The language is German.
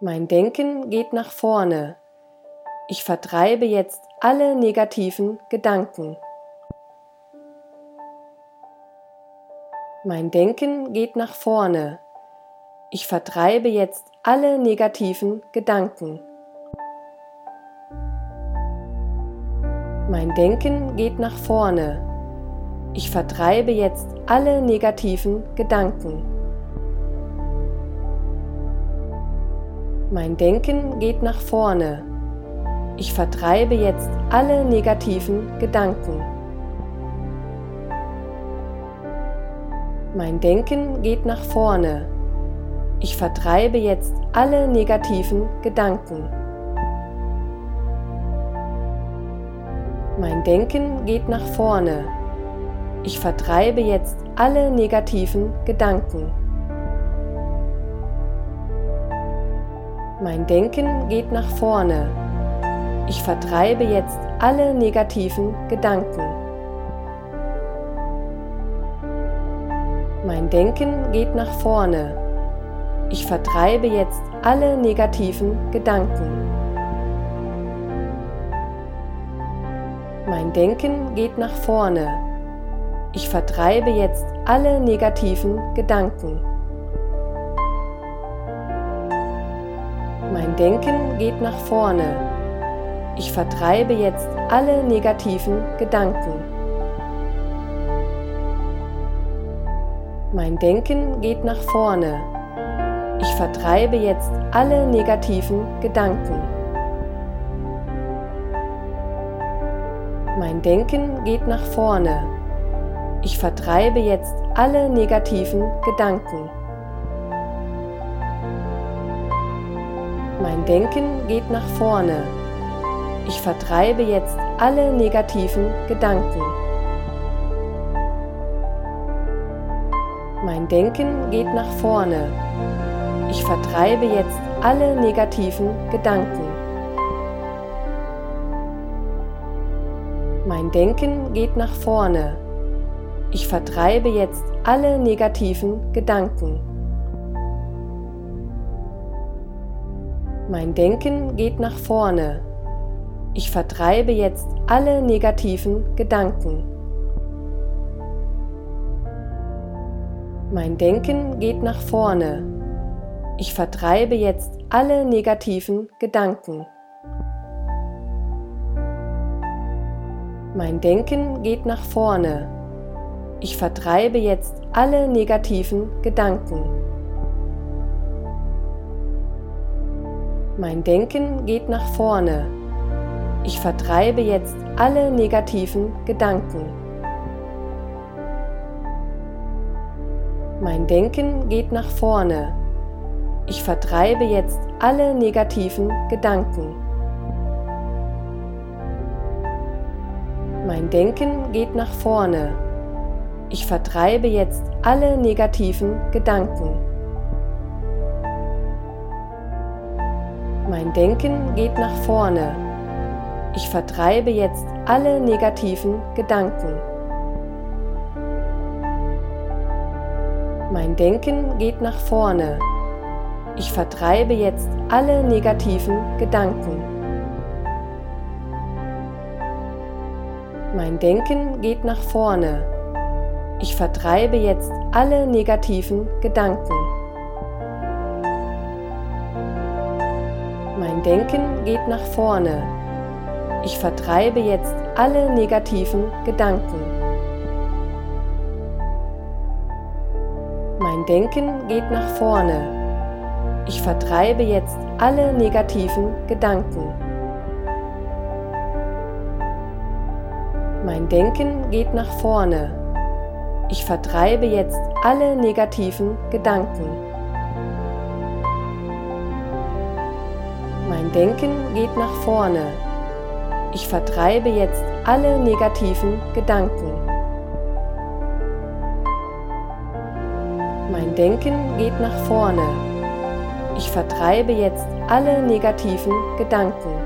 Mein Denken geht nach vorne. Ich vertreibe jetzt alle negativen Gedanken. Mein Denken geht nach vorne. Ich vertreibe jetzt alle negativen Gedanken. Mein Denken geht nach vorne. Ich vertreibe jetzt alle negativen Gedanken. Mein Denken geht nach vorne. Ich vertreibe jetzt alle negativen Gedanken. Mein Denken geht nach vorne. Ich vertreibe jetzt alle negativen Gedanken. Mein Denken geht nach vorne. Ich vertreibe jetzt alle negativen Gedanken. Mein Denken geht nach vorne. Ich vertreibe jetzt alle negativen Gedanken. Mein Denken geht nach vorne. Ich vertreibe jetzt alle negativen Gedanken. Mein Denken geht nach vorne. Ich vertreibe jetzt alle negativen Gedanken. Mein Denken geht nach vorne. Ich vertreibe jetzt alle negativen Gedanken. Mein Denken geht nach vorne. Ich vertreibe jetzt alle negativen Gedanken. Mein Denken geht nach vorne. Ich vertreibe jetzt alle negativen Gedanken. Mein Denken geht nach vorne. Ich vertreibe jetzt alle negativen Gedanken. Mein Denken geht nach vorne. Ich vertreibe jetzt alle negativen Gedanken. Mein Denken geht nach vorne. Ich vertreibe jetzt alle negativen Gedanken. Mein Denken geht nach vorne. Ich vertreibe jetzt alle negativen Gedanken. Mein Denken geht nach vorne. Ich vertreibe jetzt alle negativen Gedanken. Mein Denken geht nach vorne. Ich vertreibe jetzt alle negativen Gedanken. Mein Denken geht nach vorne. Ich vertreibe jetzt alle negativen Gedanken. Mein Denken geht nach vorne. Ich vertreibe jetzt alle negativen Gedanken. Mein Denken geht nach vorne. Ich vertreibe jetzt alle negativen Gedanken. Mein Denken geht nach vorne. Ich vertreibe jetzt alle negativen Gedanken. Mein Denken geht nach vorne. Ich vertreibe jetzt alle negativen Gedanken. Mein Denken geht nach vorne. Ich vertreibe jetzt alle negativen Gedanken. Mein Denken geht nach vorne. Ich vertreibe jetzt alle negativen Gedanken. Mein Denken geht nach vorne. Ich vertreibe jetzt alle negativen Gedanken. Mein Denken geht nach vorne. Ich vertreibe jetzt alle negativen Gedanken. Mein Denken geht nach vorne. Ich vertreibe jetzt alle negativen Gedanken. Mein Denken geht nach vorne. Ich vertreibe jetzt alle negativen Gedanken.